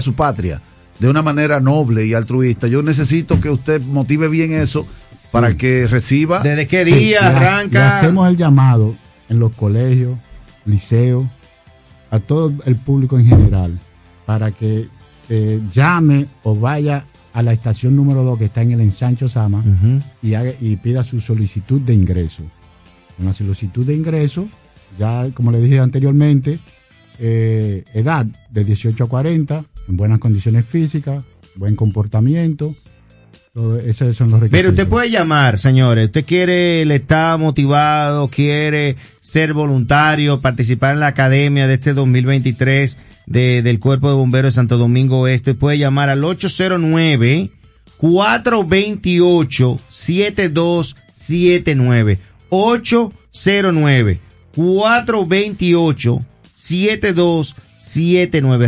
su patria de una manera noble y altruista. Yo necesito que usted motive bien eso para que reciba. ¿Desde qué día arranca? hacemos el llamado en los colegios, liceos, a todo el público en general, para que eh, llame o vaya a la estación número 2 que está en el ensancho Sama y, y pida su solicitud de ingreso. Una solicitud de ingreso, ya como le dije anteriormente, eh, edad de 18 a 40, en buenas condiciones físicas, buen comportamiento. esos son los requisitos. Pero usted puede llamar, señores. Usted quiere, le está motivado, quiere ser voluntario, participar en la academia de este 2023 de, del Cuerpo de Bomberos de Santo Domingo Oeste. Puede llamar al 809 428 7279. 809 428 7279.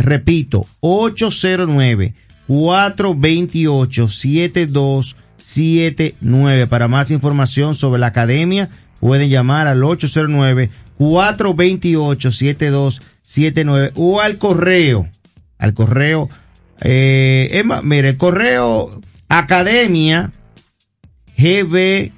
Repito, 809 428 7279. Para más información sobre la academia, pueden llamar al 809 428 7279 o al correo. Al correo. Eh, más, mire, el correo academia GBCBS.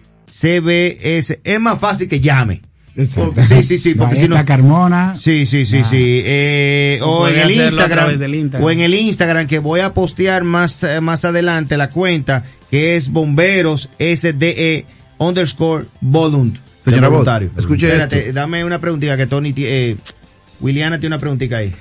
Es más fácil que llame. Sí, sí, sí, porque si no. Carmona. Sí, sí, sí, sí. Eh, o en el Instagram, O en el Instagram que voy a postear más, más adelante la cuenta que es bomberos SDE underscore volunt. Señora voluntario. Escuche Espérate, dame una preguntita que Tony, eh, Williana tiene una preguntita ahí.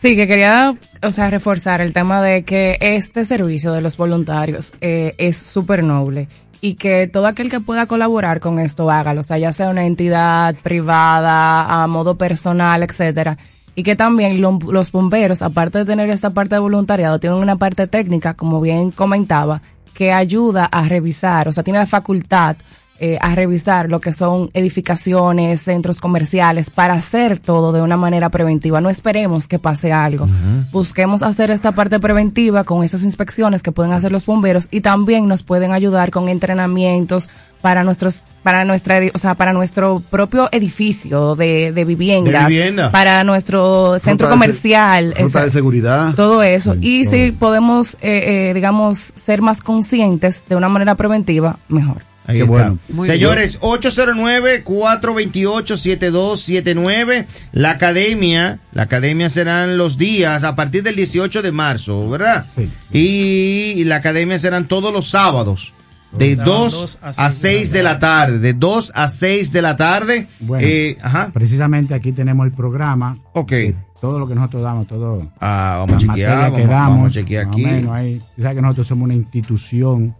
Sí, que quería, o sea, reforzar el tema de que este servicio de los voluntarios eh, es súper noble y que todo aquel que pueda colaborar con esto hágalo, o sea, ya sea una entidad privada, a modo personal, etcétera. Y que también los bomberos, aparte de tener esta parte de voluntariado, tienen una parte técnica, como bien comentaba, que ayuda a revisar, o sea, tiene la facultad eh, a revisar lo que son edificaciones, centros comerciales, para hacer todo de una manera preventiva. No esperemos que pase algo. Busquemos hacer esta parte preventiva con esas inspecciones que pueden hacer los bomberos y también nos pueden ayudar con entrenamientos para nuestros para nuestra o sea para nuestro propio edificio de, de viviendas para nuestro centro comercial de, de seguridad. Todo eso. Y si podemos eh, eh, digamos ser más conscientes de una manera preventiva mejor Ahí bueno. Señores, 809-428-7279. La academia, la academia serán los días a partir del 18 de marzo, ¿verdad? Sí. Y la academia serán todos los sábados. De 2 a 6 de la tarde, de 2 a 6 de la tarde. Bueno, eh, ajá. precisamente aquí tenemos el programa. Ok. Todo lo que nosotros damos, todo. Ah, vamos a chequear, vamos, vamos, a chequear aquí. Menos ahí. sabes que nosotros somos una institución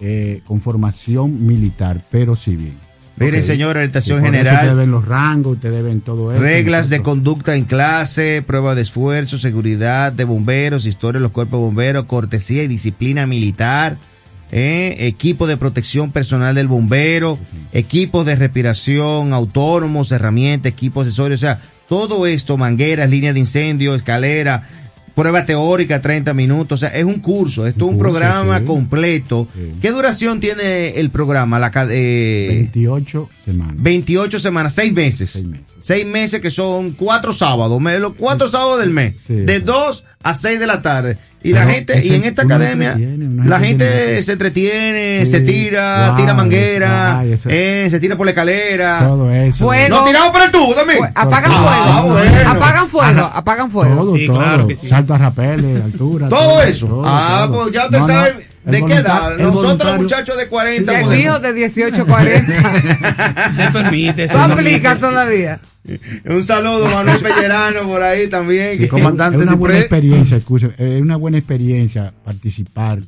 eh, con formación militar, pero civil. Miren, señor, orientación general. Ustedes ven los rangos, ustedes ven todo eso. Reglas de conducta en clase, prueba de esfuerzo, seguridad de bomberos, historia de los cuerpos de bomberos, cortesía y disciplina militar, eh, equipo de protección personal del bombero, equipos de respiración autónomos, herramientas, equipos accesorios, o sea, todo esto, mangueras, líneas de incendio, escalera, prueba teórica 30 minutos, o sea, es un curso, esto es un, programa completo. ¿Qué duración tiene el programa? La, eh, 28 semanas. 28 semanas, 6 meses. 6 meses. 6 meses que son 4 sábados, los 4 sábados del mes, de 2 a 6 de la tarde. Y la gente, y en esta academia, la gente se entretiene, se tira, tira manguera, eh, se tira por la escalera. Todo eso. Fuego. No tiramos por el tubo también. apagan ah, fuego. Apagan fuego, apagan fuego. Todo, sí, todo. Claro que sí. Salto a rapel, altura. Todo, eso. ah, pues ya usted sabe. ¿De qué edad? Nosotros, muchachos de 40. El mío de 18, 40. Se permite. Eso aplica todavía. Un saludo, Manuel Pellerano, por ahí también. Sí, comandante es una buena experiencia, es una buena experiencia participar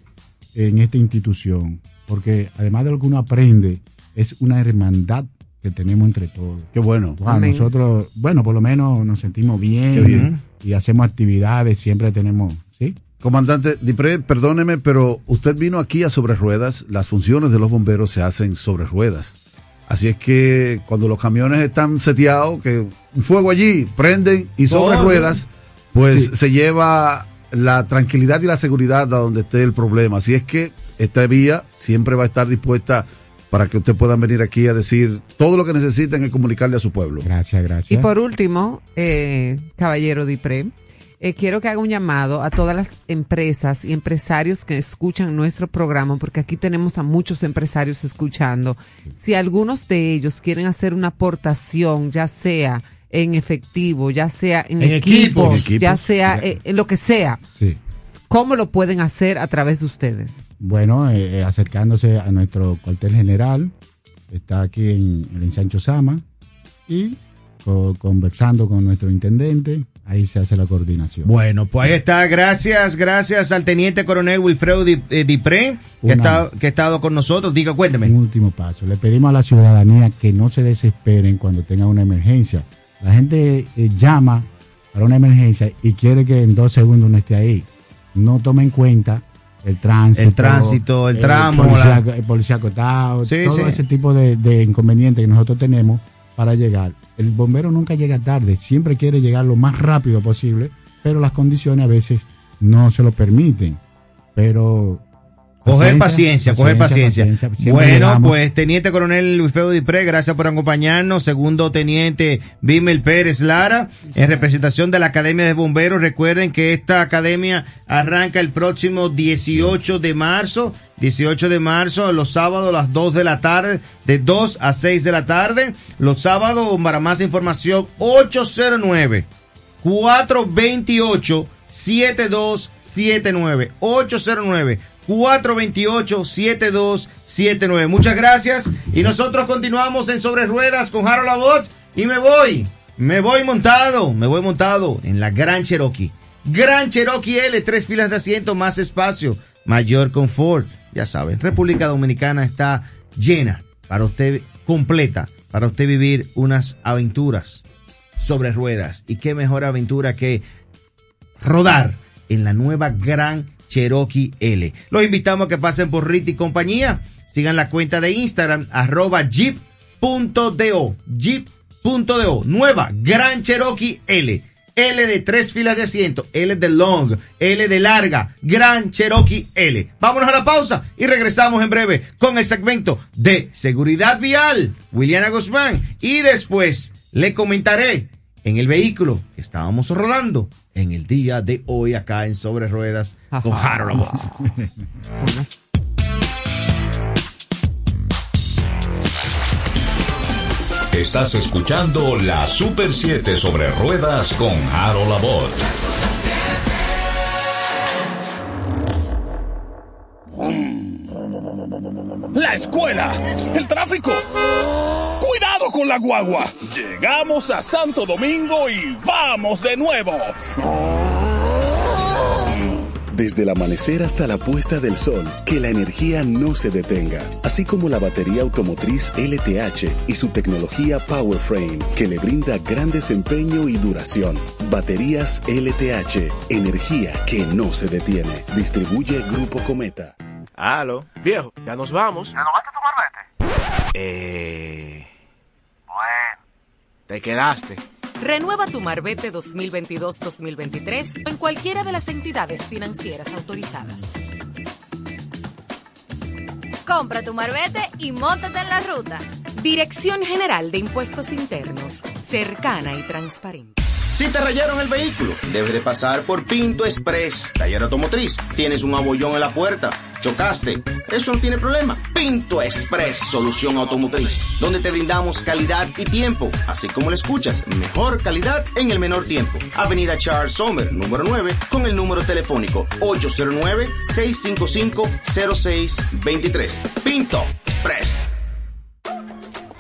en esta institución, porque además de lo que uno aprende, es una hermandad que tenemos entre todos. Qué bueno. nosotros, bueno, por lo menos nos sentimos bien, y hacemos actividades, siempre tenemos, ¿sí? Comandante Dipre, perdóneme, pero usted vino aquí a sobre ruedas, las funciones de los bomberos se hacen sobre ruedas. Así es que cuando los camiones están seteados, que un fuego allí, prenden y sobre ruedas, pues se lleva la tranquilidad y la seguridad a donde esté el problema. Así es que esta vía siempre va a estar dispuesta para que usted pueda venir aquí a decir todo lo que necesiten y comunicarle a su pueblo. Gracias, gracias. Y por último, eh, caballero Dipre, eh, quiero que haga un llamado a todas las empresas y empresarios que escuchan nuestro programa, porque aquí tenemos a muchos empresarios escuchando. Si algunos de ellos quieren hacer una aportación, ya sea en efectivo, ya sea en, En equipos, equipos. ya sea eh, en lo que sea, Sí. ¿cómo lo pueden hacer a través de ustedes? Bueno, eh, eh, acercándose a nuestro cuartel general, está aquí en el ensancho Sama, y conversando con nuestro intendente, ahí se hace la coordinación. Bueno, pues ahí está. Gracias, gracias al teniente coronel Wilfredo eh, Dipré, que, Una- ha estado- que ha estado con nosotros. Diga, cuénteme. Un último paso. Le pedimos a la ciudadanía que no se desesperen cuando tenga una emergencia. La gente eh, llama para una emergencia y quiere que en dos segundos no esté ahí. No tome en cuenta el tránsito. El tránsito, el tramo, policía, la- el policía acotado, Sí, todo sí. ese tipo de, de inconvenientes que nosotros tenemos para llegar. El bombero nunca llega tarde, siempre quiere llegar lo más rápido posible, pero las condiciones a veces no se lo permiten. Pero Coger paciencia, coger paciencia. Siempre Bueno, llegamos. pues Teniente Coronel Wilfredo Dipré, gracias por acompañarnos. Segundo Teniente Bimel Pérez Lara, en representación de la Academia de Bomberos. Recuerden que esta academia arranca el próximo 18 de marzo. 18 de marzo, los sábados a las 2 de la tarde, de 2 a 6 de la tarde. Los sábados, para más información, 809 428 7279 809 428 7279 Muchas gracias y nosotros continuamos en Sobre Ruedas con Harold Abbott y me voy, me voy montado, me voy montado en la Gran Cherokee. Gran Cherokee L, tres filas de asiento, más espacio, mayor confort. Ya saben, República Dominicana está llena para usted, completa, para usted vivir unas aventuras sobre ruedas. Y qué mejor aventura que rodar en la nueva Gran Cherokee L. Los invitamos a que pasen por Rit y compañía. Sigan la cuenta de Instagram, arroba jeep.do. Jeep.do. Nueva Gran Cherokee L. L de tres filas de asiento, L de long, L de larga, Gran Cherokee L. Vámonos a la pausa y regresamos en breve con el segmento de seguridad vial, Williana Guzmán. Y después le comentaré en el vehículo que estábamos rodando en el día de hoy acá en Sobre Ruedas con Harold Abbott. Estás escuchando la Super 7 sobre ruedas con Harold Abbott. La escuela, el tráfico. Con la guagua. Llegamos a Santo Domingo y vamos de nuevo. Desde el amanecer hasta la puesta del sol, que la energía no se detenga, así como la batería automotriz LTH y su tecnología PowerFrame, que le brinda gran desempeño y duración. Baterías LTH, energía que no se detiene. Distribuye Grupo Cometa. Aló. Viejo, ya nos vamos. ¿Ya no vas a tu marbete? Eh... Bueno. Te quedaste. Renueva tu Marbete 2022-2023 en cualquiera de las entidades financieras autorizadas. Compra tu marbete y móntate en la ruta. Dirección General de Impuestos Internos, cercana y transparente. Si te rayaron el vehículo, debes de pasar por Pinto Express. Taller automotriz. Tienes un abollón en la puerta. Chocaste. Eso no tiene problema. Pinto Express, solución automotriz. Donde te brindamos calidad y tiempo. Así como lo escuchas, mejor calidad en el menor tiempo. Avenida Charles Sommer, número 9, con el número telefónico 809-655-0623. Pinto Express.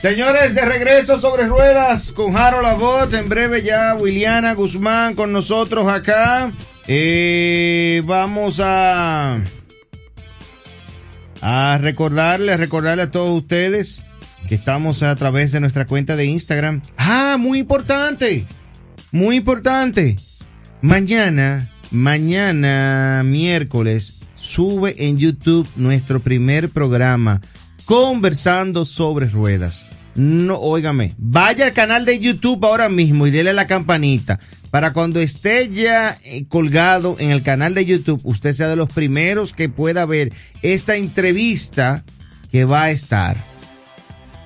Señores, de regreso sobre ruedas con Harold Labot. En breve ya Williana Guzmán con nosotros acá. Eh, vamos a, a recordarle, recordarle a todos ustedes que estamos a través de nuestra cuenta de Instagram. Ah, muy importante. Muy importante. Mañana, mañana miércoles, sube en YouTube nuestro primer programa conversando sobre ruedas. No, óigame, vaya al canal de YouTube ahora mismo y dele a la campanita para cuando esté ya eh, colgado en el canal de YouTube, usted sea de los primeros que pueda ver esta entrevista que va a estar.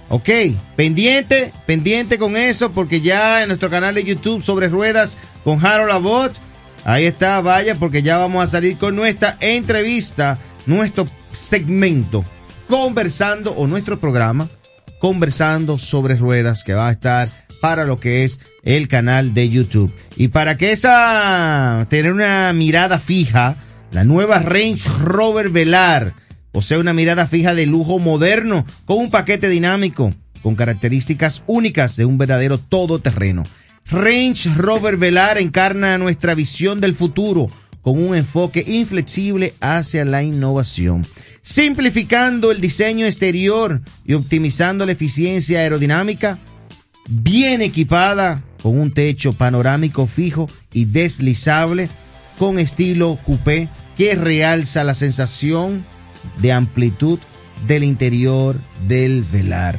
Ok, pendiente, pendiente con eso, porque ya en nuestro canal de YouTube sobre ruedas con Harold Abbott, ahí está, vaya, porque ya vamos a salir con nuestra entrevista, nuestro segmento, conversando, o nuestro programa, conversando sobre ruedas, que va a estar para lo que es el canal de YouTube. Y para que esa, tener una mirada fija, la nueva Range Rover Velar, Posee una mirada fija de lujo moderno, con un paquete dinámico, con características únicas de un verdadero todoterreno. Range Rover Velar encarna nuestra visión del futuro, con un enfoque inflexible hacia la innovación, simplificando el diseño exterior y optimizando la eficiencia aerodinámica, bien equipada con un techo panorámico fijo y deslizable, con estilo coupé que realza la sensación de amplitud del interior del velar.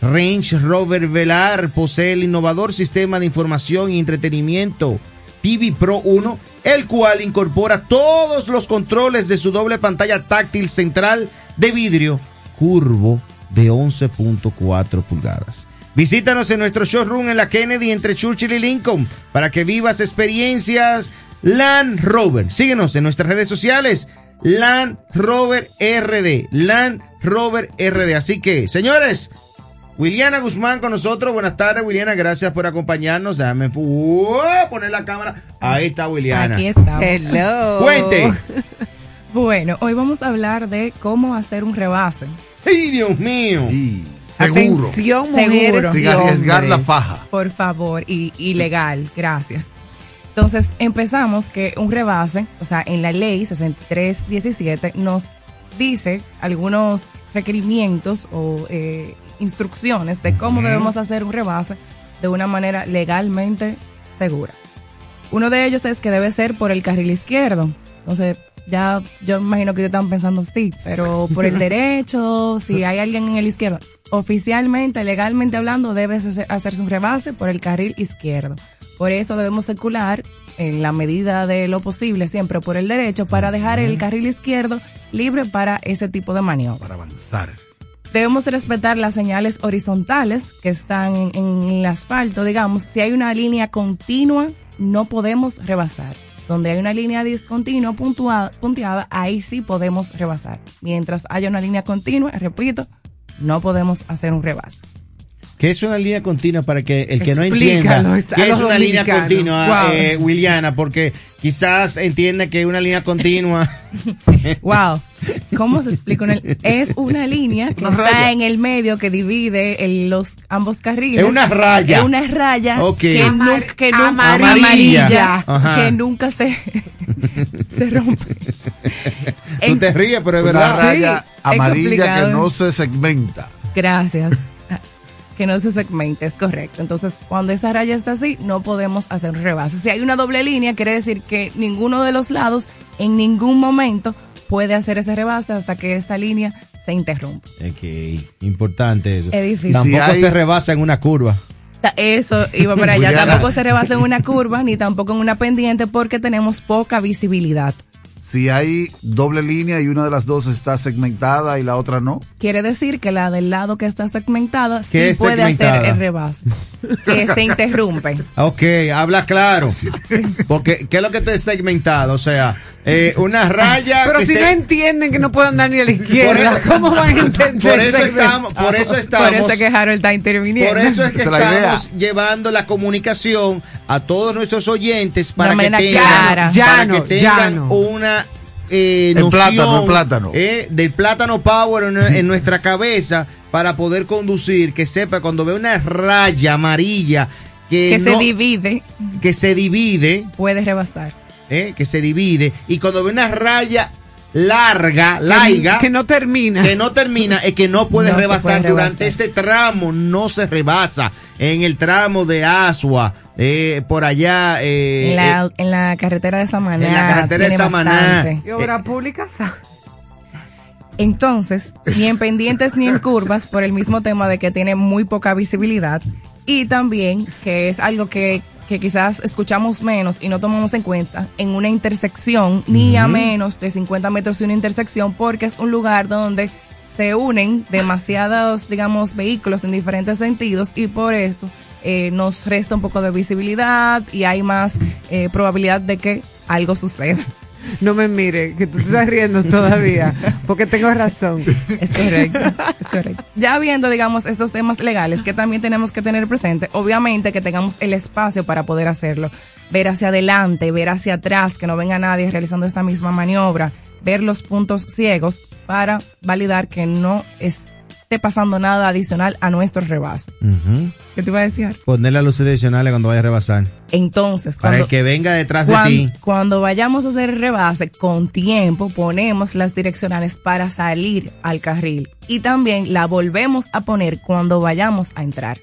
Range Rover Velar posee el innovador sistema de información y entretenimiento PV Pro 1, el cual incorpora todos los controles de su doble pantalla táctil central de vidrio curvo de 11.4 pulgadas. Visítanos en nuestro showroom en la Kennedy entre Churchill y Lincoln para que vivas experiencias Land Rover. Síguenos en nuestras redes sociales Land Rover RD. Land Rover RD. Así que, señores, Williana Guzmán con nosotros. Buenas tardes, Williana. Gracias por acompañarnos. Déjame uh, poner la cámara. Ahí está Williana. Aquí estamos. Hello. Cuente. Bueno, hoy vamos a hablar de cómo hacer un rebase. ¡Ay, Dios mío! Y seguro. Atención, mujeres Seguro. Sin arriesgar la faja. Por favor, y, y legal, gracias. Entonces, empezamos que un rebase, o sea, en la ley 6317 nos dice algunos requerimientos o eh, instrucciones de cómo debemos hacer un rebase de una manera legalmente segura. Uno de ellos es que debe ser por el carril izquierdo. Entonces, ya yo me imagino que están pensando sí, pero por el derecho, si hay alguien en el izquierdo. Oficialmente, legalmente hablando, debe hacer- hacerse un rebase por el carril izquierdo. Por eso debemos circular en la medida de lo posible siempre por el derecho para dejar el carril izquierdo libre para ese tipo de maniobra. Para avanzar. Debemos respetar las señales horizontales que están en, en el asfalto, digamos. Si hay una línea continua, no podemos rebasar. Donde hay una línea discontinua puntua- punteada, ahí sí podemos rebasar. Mientras haya una línea continua, repito, no podemos hacer un rebase. ¿Qué es una línea continua para que el que no Explícalo, entienda? a ¿Qué es una línea continua, Wow. eh, Williana? Porque quizás entiende que una línea continua. Wow. ¿Cómo se explica? una- es una línea que Una está raya. en el medio que divide el- los ambos carriles. Es una raya. Es una raya Ok. que, Amar- nunca, que nunca amarilla. amarilla, Ajá. que nunca se, se rompe. Tú te ríes, pero es Una verdad. raya Sí, es amarilla que no se segmenta. Gracias. Que no se segmente, es correcto. Entonces, cuando esa raya está así, no podemos hacer un rebase. Si hay una doble línea, quiere decir que ninguno de los lados en ningún momento puede hacer ese rebase hasta que esa línea se interrumpa. Ok, importante eso. Es difícil. Tampoco Si hay- se rebasa en una curva. Eso iba para allá. Tampoco se rebasa en una curva ni tampoco en una pendiente porque tenemos poca visibilidad. Si hay doble línea y una de las dos está segmentada y la otra no. Quiere decir que la del lado que está segmentada sí ¿Qué es puede segmentada? hacer el rebase. que se interrumpe. Ok, habla claro. Porque, ¿qué es lo que te segmentado? O sea, eh, una raya. Pero que si se- no entienden que no pueden dar ni a la izquierda, ¿cómo van a entender? Por eso estamos, por eso estamos. Por eso es que Harold está interviniendo. Por eso es que Esa la estamos llevando la comunicación a todos nuestros oyentes para que tengan, para que tengan llano. una eh, El noción, plátano, el plátano. eh, del plátano power en, en nuestra cabeza para poder conducir, que sepa cuando ve una raya amarilla que, que se divide, que se divide, puede rebasar. eh, que se divide, y cuando ve una raya larga, laiga, Que no termina. que no termina es que no puedes No rebasar puede durante rebasar. ese tramo no se rebasa en el tramo de Asua eh, por allá eh, En la, eh, en la carretera de Samaná. en la carretera de Samaná. bastante. ¿Y obra pública? Entonces, ni en pendientes ni en curvas, por el mismo tema de que tiene muy poca visibilidad y también que es algo que, que quizás escuchamos menos y no tomamos en cuenta en una intersección, ni a menos de 50 metros de una intersección, porque es un lugar donde se unen demasiados, digamos, vehículos en diferentes sentidos y por eso eh, nos resta un poco de visibilidad y hay más eh, probabilidad de que algo suceda. No me mire, que tú estás riendo todavía, porque tengo razón. Es correcto, es correcto. Ya viendo, digamos, estos temas legales que también tenemos que tener presente, obviamente que tengamos el espacio para poder hacerlo. Ver hacia adelante, ver hacia atrás, que no venga nadie realizando esta misma maniobra, ver los puntos ciegos para validar que no esté pasando nada adicional a nuestro rebase. ¿Qué te iba a decir? poner las luces adicionales cuando vaya a rebasar Entonces, para cuando, el que venga detrás de ti cuando vayamos a hacer el rebase con tiempo, ponemos las direccionales para salir al carril y también la volvemos a poner cuando vayamos a entrar.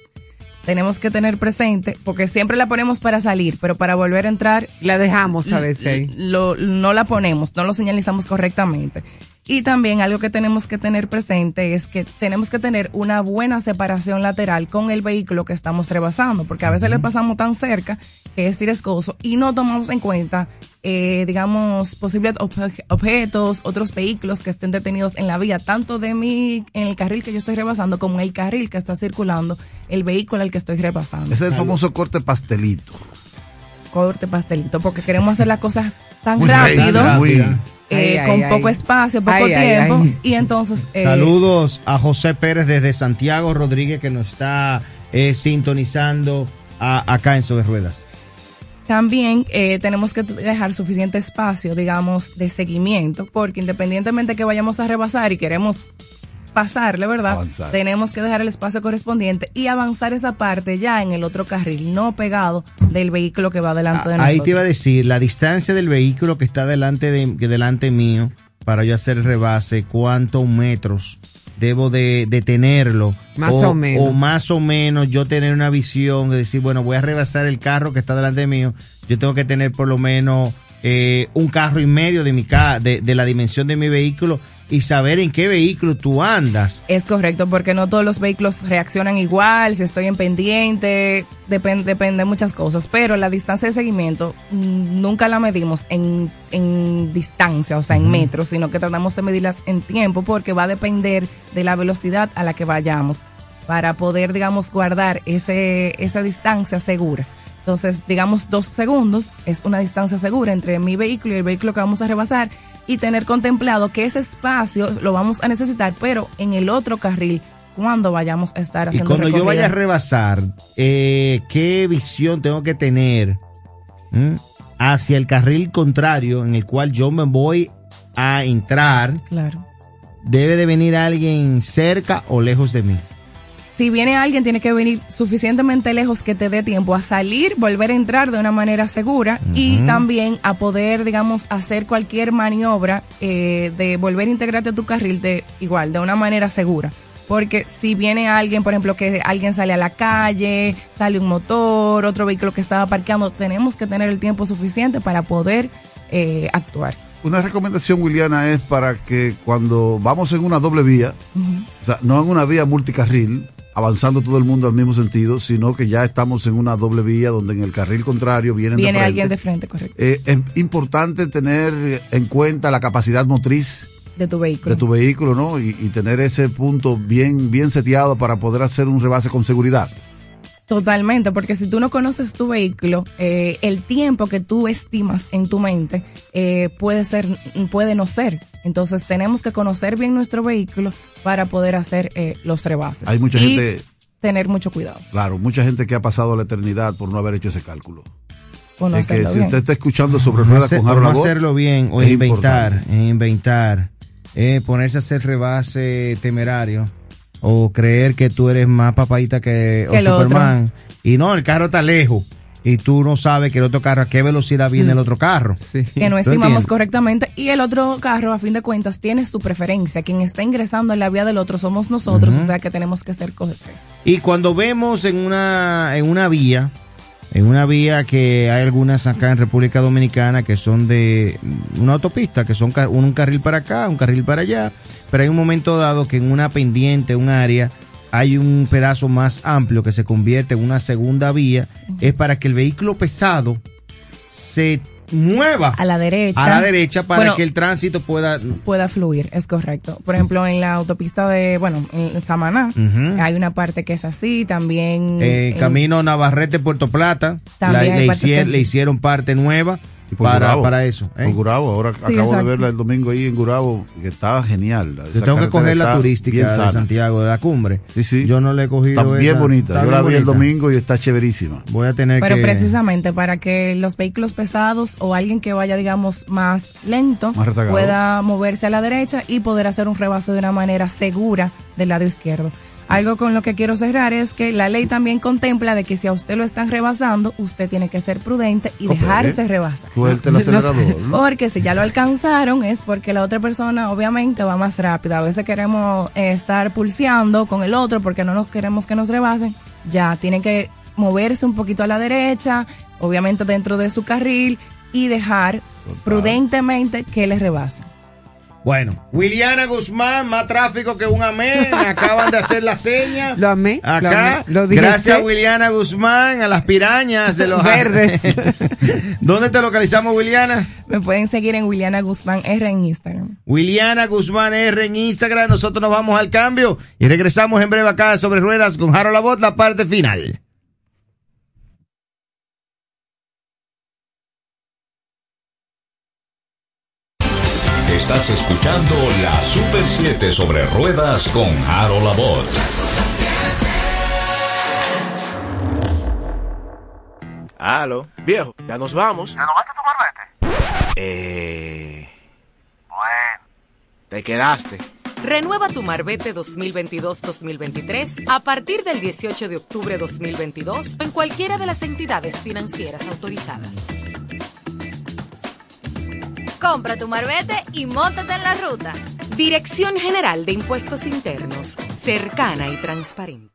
Tenemos que tener presente, porque siempre la ponemos para salir, pero para volver a entrar La dejamos a veces lo, no la ponemos, no lo señalizamos correctamente. Y también algo que tenemos que tener presente es que tenemos que tener una buena separación lateral con el vehículo que estamos rebasando, porque a veces le pasamos tan cerca que es riesgoso y no tomamos en cuenta, eh, digamos, posibles obje- objetos, otros vehículos que estén detenidos en la vía, tanto de mí, en el carril que yo estoy rebasando, como en el carril que está circulando el vehículo al que estoy rebasando. Ese es el famoso corte pastelito. corte pastelito, porque queremos hacer las cosas tan Muy rápido, rápido, muy- eh, Ay, con ay, poco ay. espacio, poco Ay, ay, tiempo, ay. y entonces... eh, Saludos a José Pérez desde Santiago Rodríguez que nos está eh, sintonizando a- acá en Sobre Ruedas. También eh, tenemos que dejar suficiente espacio, digamos, de seguimiento, porque independientemente que vayamos a rebasar y queremos pasarle, ¿verdad? Avanzar. Tenemos que dejar el espacio correspondiente y avanzar esa parte ya en el otro carril, no pegado del vehículo que va delante de nosotros. Ahí te iba a decir, la distancia del vehículo que está delante de que delante mío para yo hacer el rebase, cuántos metros debo de, de tenerlo. Más o menos. O más o menos yo tener una visión de decir, bueno, voy a rebasar el carro que está delante mío. Yo tengo que tener por lo menos eh, un carro y medio de mi ca de, de la dimensión de mi vehículo y saber en qué vehículo tú andas. Es correcto, porque no todos los vehículos reaccionan igual, si estoy en pendiente, depende, depende de muchas cosas, pero la distancia de seguimiento mm, nunca la medimos en, en distancia, o sea, en metros, sino que tratamos de medirlas en tiempo, porque va a depender de la velocidad a la que vayamos, para poder, digamos, guardar ese, esa distancia segura. Entonces, digamos, dos segundos es una distancia segura entre mi vehículo y el vehículo que vamos a rebasar y tener contemplado que ese espacio lo vamos a necesitar, pero en el otro carril, cuando vayamos a estar Y haciendo cuando yo vaya a rebasar, eh, ¿qué visión tengo que tener mm, hacia el carril contrario en el cual yo me voy a entrar? Claro. ¿Debe de venir alguien cerca o lejos de mí? Si viene alguien, tiene que venir suficientemente lejos que te dé tiempo a salir, volver a entrar de una manera segura y también a poder, digamos, hacer cualquier maniobra eh, de volver a integrarte a tu carril de igual, de una manera segura. Porque si viene alguien, por ejemplo, que alguien sale a la calle, sale un motor, otro vehículo que estaba parqueando, tenemos que tener el tiempo suficiente para poder eh, actuar. Una recomendación, Williana, es para que cuando vamos en una doble vía, o sea, no en una vía multicarril, avanzando todo el mundo al mismo sentido, sino que ya estamos en una doble vía donde en el carril contrario vienen Viene de frente. alguien de frente, correcto. Eh, es importante tener en cuenta la capacidad motriz De tu vehículo. de tu vehículo, ¿no? Y, y tener ese punto bien, bien seteado para poder hacer un rebase con seguridad. Totalmente, porque si tú no conoces tu vehículo, eh, el tiempo que tú estimas en tu mente eh, puede ser, puede no ser. Entonces tenemos que conocer bien nuestro vehículo para poder hacer eh, los rebases. Hay mucha Y gente, tener mucho cuidado. claro, mucha gente que ha pasado la eternidad por no haber hecho ese cálculo. O no Es que hacerlo si bien. usted está escuchando sobre no ruedas hacer- con o Harold no Abbott, hacerlo bien o es inventar, importante. eh, inventar, eh, ponerse a hacer rebase temerario o creer que tú eres más papadita que, Que o el otro. Superman. Y no, el carro está lejos. Y tú no sabes que el otro carro a qué velocidad viene el otro carro. que no ¿Tú estimamos entiendes? correctamente. Y el otro carro a fin de cuentas tiene su preferencia. Quien está ingresando en la vía del otro somos nosotros o sea que tenemos que ser correctos. Y cuando vemos en una, en una vía, en una vía que hay algunas acá en República Dominicana que son de una autopista, que son un carril para acá, un carril para allá, pero hay un momento dado que en una pendiente, un área, hay un pedazo más amplio que se convierte en una segunda vía, es para que el vehículo pesado se mueva a la derecha. a la derecha para Bueno, que el tránsito pueda... pueda fluir, es correcto. Por ejemplo, en la autopista de, bueno, en Samaná, hay una parte que es así, también... Eh, en- camino Navarrete Puerto Plata También la- le, hicieron parte nueva para, Gurabo. para eso ¿eh? Por Gurabo, ahora Sí, acabo exacto. de verla el domingo ahí en Gurabo, que estaba genial. yo tengo que coger la turística de. Santiago de la cumbre Sí, sí. yo no le he cogido Está bien esa. bonita. Está Yo la bien vi el bonita. domingo y está chéverísima. voy a tener Pero que precisamente para que los vehículos pesados o alguien que vaya, digamos, más lento Más pueda moverse a la derecha y poder hacer un rebase de una manera segura del lado izquierdo. Algo con lo que quiero cerrar es que la ley también contempla de que si a usted lo están rebasando, usted tiene que ser prudente y dejarse rebasar. Suelte el acelerador. ¿no? Porque si ya lo alcanzaron es porque la otra persona obviamente va más rápida. A veces queremos eh, estar pulseando con el otro porque no nos queremos que nos rebasen. Ya tiene que moverse un poquito a la derecha, obviamente dentro de su carril y dejar prudentemente que le rebasen. Bueno Williana Guzmán más tráfico que un amén acaban de hacer la seña Lo amé. lo Acá, amé, lo dije gracias sí. Williana Guzmán, a las pirañas de los Verdes. ¿Dónde te localizamos, Williana? Me pueden seguir en Williana Guzmán R en Instagram. Williana Guzmán R en Instagram. Nosotros nos vamos al cambio y regresamos en breve acá sobre ruedas con Harold Labot, la parte final. Estás escuchando la Super 7 sobre ruedas con Harold Labot. Aló. Viejo, ya nos vamos. ¿Ya no vas a tu marbete? Eh... Bueno. Te quedaste. Renueva tu Marbete 2022-2023 a partir del 18 de octubre 2022 en cualquiera de las entidades financieras autorizadas. Compra tu marbete y móntate en la ruta. Dirección General de Impuestos Internos, cercana y transparente.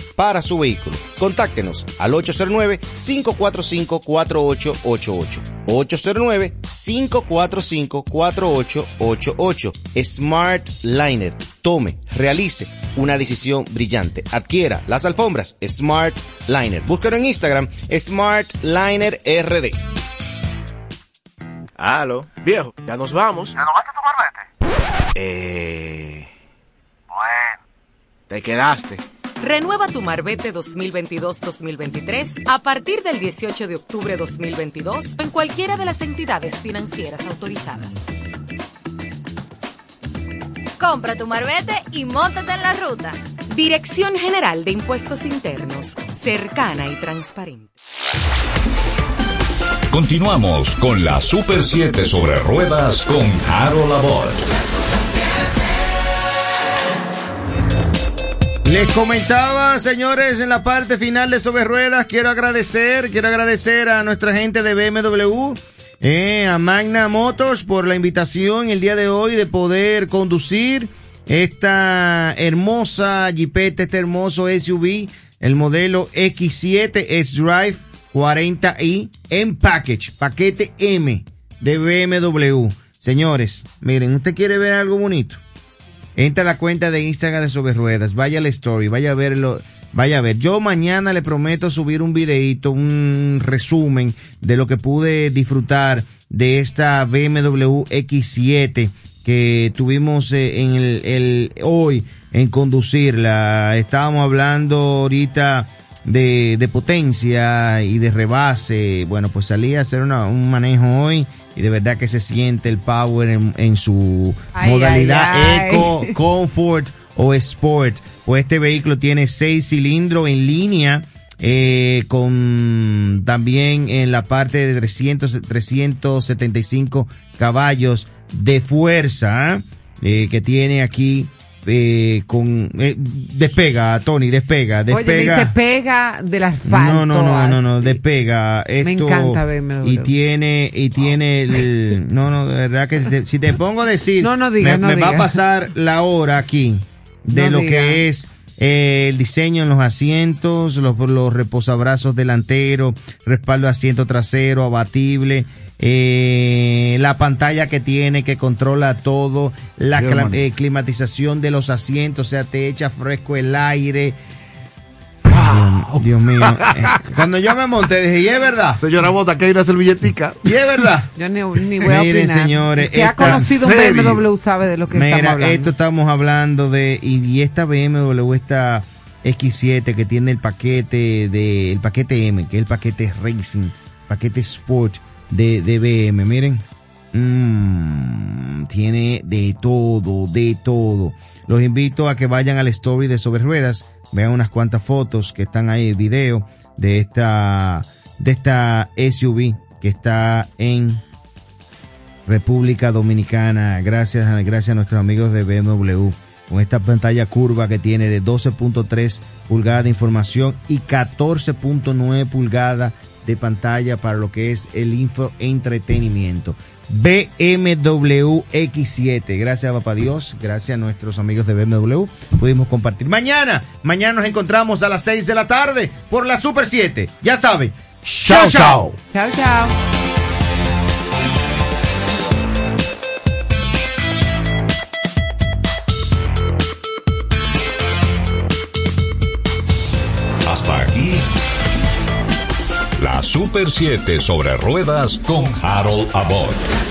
para su vehículo. Contáctenos al 809-545-4888. 809-545-4888. Smart Liner. Tome, realice una decisión brillante. Adquiera las alfombras Smart Liner. Búsquelo en Instagram Smart Liner RD. Aló. Viejo, ya nos vamos. ¿Ya no vas a tu marbete? Eh... Bueno. Te quedaste. Renueva tu Marbete 2022-2023 a partir del 18 de octubre 2022 en cualquiera de las entidades financieras autorizadas. Compra tu marbete y móntate en la ruta. Dirección General de Impuestos Internos, cercana y transparente. Continuamos con la Super 7 sobre ruedas con Harold Abbott. Les comentaba, señores, en la parte final de Sobre Ruedas, quiero agradecer, quiero agradecer a nuestra gente de BMW, eh, a Magna Motors por la invitación el día de hoy de poder conducir esta hermosa Jeepeta, este hermoso SUV, el modelo X7 S-Drive 40i en package, paquete M de BMW. Señores, miren, usted quiere ver algo bonito. Entra a la cuenta de Instagram de Sobre Ruedas, vaya a la story, vaya a verlo, vaya a ver. Yo mañana le prometo subir un videito, un resumen de lo que pude disfrutar de esta BMW X7 que tuvimos eh, en el, el hoy en conducirla. Estábamos hablando ahorita de, de potencia y de rebase. Bueno, pues salí a hacer una, un manejo hoy y de verdad que se siente el power en, en su Ay, modalidad ay, ay. eco, comfort o sport. Pues este vehículo tiene seis cilindros en línea. eh, con también en la parte de 300, 375 caballos de fuerza ¿eh? Eh, que tiene aquí eh, con eh, despega Tony despega Oye, despega me dice pega del asfalto. no, no, no, no, no, despega. Me encanta BMW. Y tiene, y tiene el, no, no, de verdad que te- si te pongo a decir, No, no digas, me, no me va a pasar la hora aquí de No lo que es eh, el diseño en los asientos, los, los reposabrazos delanteros, respaldo de asiento trasero, abatible, eh, la pantalla que tiene que controla todo, la eh, climatización de los asientos, o sea, te echa fresco el aire. Dios mío. Eh, Cuando yo me monté dije, y es verdad. Señora Bota, que hay una servilletica. Y es verdad. Yo ni, ni voy a Miren, opinar. señores, que ha conocido un BMW sabe de lo que estamos Mira, hablando. esto estamos hablando de, y, y esta BMW, esta X7 que tiene el paquete de, el paquete M, que es el paquete Racing, paquete Sport de, de BM, miren. Mm, tiene de todo, de todo. Los invito a que vayan al story de Sobre Ruedas, vean unas cuantas fotos que están ahí, el video de esta, de esta SUV que está en República Dominicana, gracias, gracias a nuestros amigos de BMW, con esta pantalla curva que tiene de 12.3 pulgadas de información y 14.9 pulgadas de pantalla para lo que es el info entretenimiento. BMW X7, gracias a papá Dios, gracias a nuestros amigos de BMW, pudimos compartir. Mañana, mañana nos encontramos a las 6 de la tarde por la Super 7, ya saben. Chao, chao. Chao, chao. Super 7 sobre ruedas con Harold Abbott.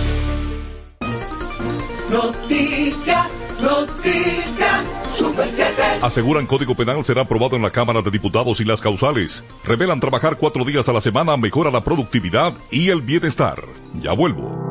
Noticias, noticias, Super 7. Aseguran Código Penal será aprobado en la Cámara de Diputados y las causales. Revelan trabajar cuatro días a la semana mejora la productividad y el bienestar. Ya vuelvo.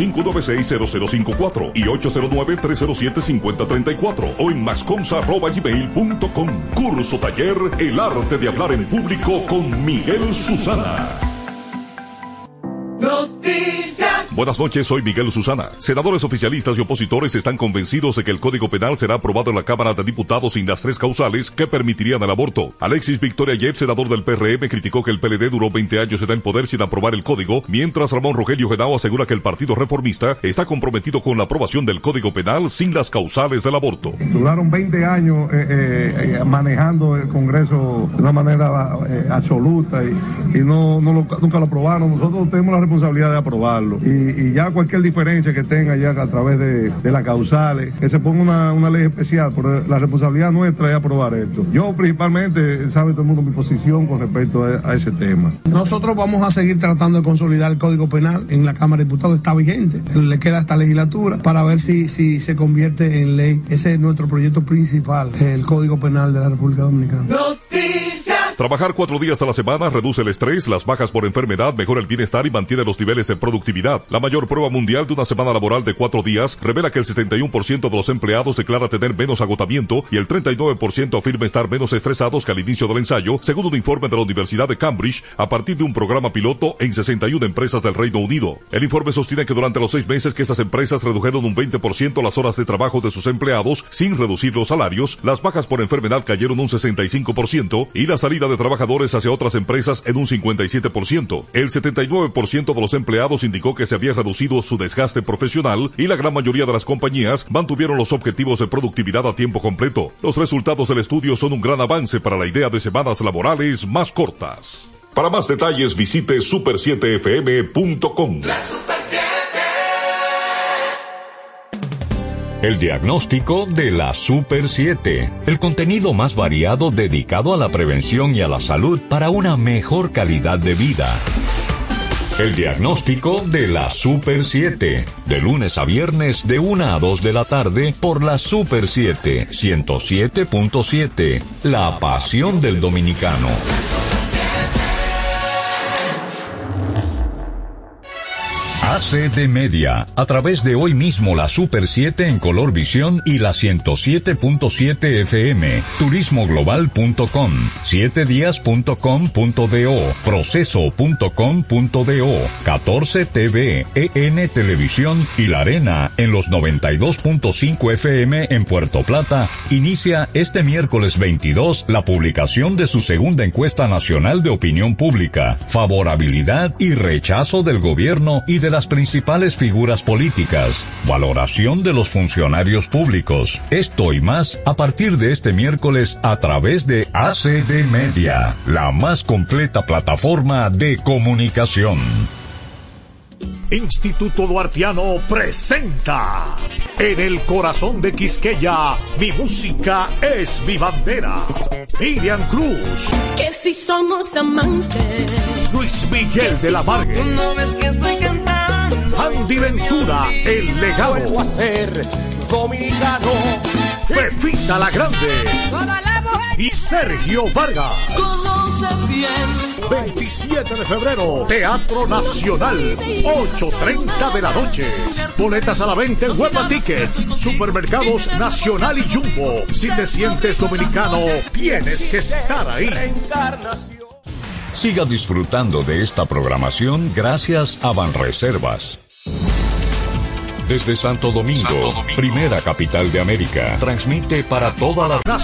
809-596-0054 y 809-307-5034 o en mascomsa.gmail.com. Curso taller El arte de hablar en público con Miguel Susana. Buenas noches, soy Miguel Susana. Senadores oficialistas y opositores están convencidos de que el Código Penal será aprobado en la Cámara de Diputados sin las tres causales que permitirían el aborto. Alexis Victoria Yep, senador del PRM, criticó que el PLD duró 20 años en el poder sin aprobar el código, mientras Ramón Rogelio Genao asegura que el Partido Reformista está comprometido con la aprobación del Código Penal sin las causales del aborto. Duraron 20 años eh, eh, eh, manejando el Congreso de una manera absoluta y, no, lo- nunca lo aprobaron. Nosotros tenemos la responsabilidad de aprobarlo. Y ya cualquier diferencia que tenga ya a través de, de las causales, que se ponga una, una ley especial, pero la responsabilidad nuestra es aprobar esto. Yo principalmente, sabe todo el mundo mi posición con respecto a, a ese tema. Nosotros vamos a seguir tratando de consolidar el Código Penal en la Cámara de Diputados, está vigente, le queda esta legislatura para ver si, si se convierte en ley. Ese es nuestro proyecto principal, el Código Penal de la República Dominicana. Noticias. Trabajar cuatro días a la semana reduce el estrés, las bajas por enfermedad, mejora el bienestar y mantiene los niveles de productividad. La mayor prueba mundial de una semana laboral de cuatro días revela que el 71% de los empleados declara tener menos agotamiento y el 39% afirma estar menos estresados que al inicio del ensayo, según un informe de la Universidad de Cambridge, a partir de un programa piloto en 61 empresas del Reino Unido. El informe sostiene que durante los seis meses que esas empresas redujeron un 20% las horas de trabajo de sus empleados sin reducir los salarios, las bajas por enfermedad cayeron un 65% y la salida de trabajadores hacia otras empresas en un 57%. El 79% de los empleados indicó que se había reducido su desgaste profesional y la gran mayoría de las compañías mantuvieron los objetivos de productividad a tiempo completo. Los resultados del estudio son un gran avance para la idea de semanas laborales más cortas. Para más detalles visite super7fm.com. La Super 7. El diagnóstico de la Super 7. El contenido más variado dedicado a la prevención y a la salud para una mejor calidad de vida. El diagnóstico de la Super 7. De lunes a viernes de 1 a 2 de la tarde por la Super 7 107.7. La pasión del dominicano. ACD Media, a través de hoy mismo la Super 7 en color visión y la 107.7 FM, turismoglobal.com, 7días.com.do, proceso.com.do, 14 TV, EN Televisión y La Arena en los 92.5 FM en Puerto Plata, inicia este miércoles 22 la publicación de su segunda encuesta nacional de opinión pública, favorabilidad y rechazo del gobierno y de las principales figuras políticas, valoración de los funcionarios públicos. Esto y más a partir de este miércoles a través de ACD Media, la más completa plataforma de comunicación. Instituto Duartiano presenta En el corazón de Quisqueya, mi música es mi bandera. Miriam Cruz, Que si somos amantes. Luis Miguel de la Margue, No ves que estoy cantando. Andy Ventura, el legado. Vuelvo a ser dominicano. Fefita la Grande y Sergio Vargas. Conoce bien. 27 de febrero, Teatro Nacional, 8.30 de la noche. Boletas a la venta en Huepa Tickets, Supermercados Nacional y Jumbo. Si te sientes dominicano, tienes que estar ahí. Siga disfrutando de esta programación gracias a Banreservas. Desde Santo Domingo, primera capital de América, transmite para toda la Nacional.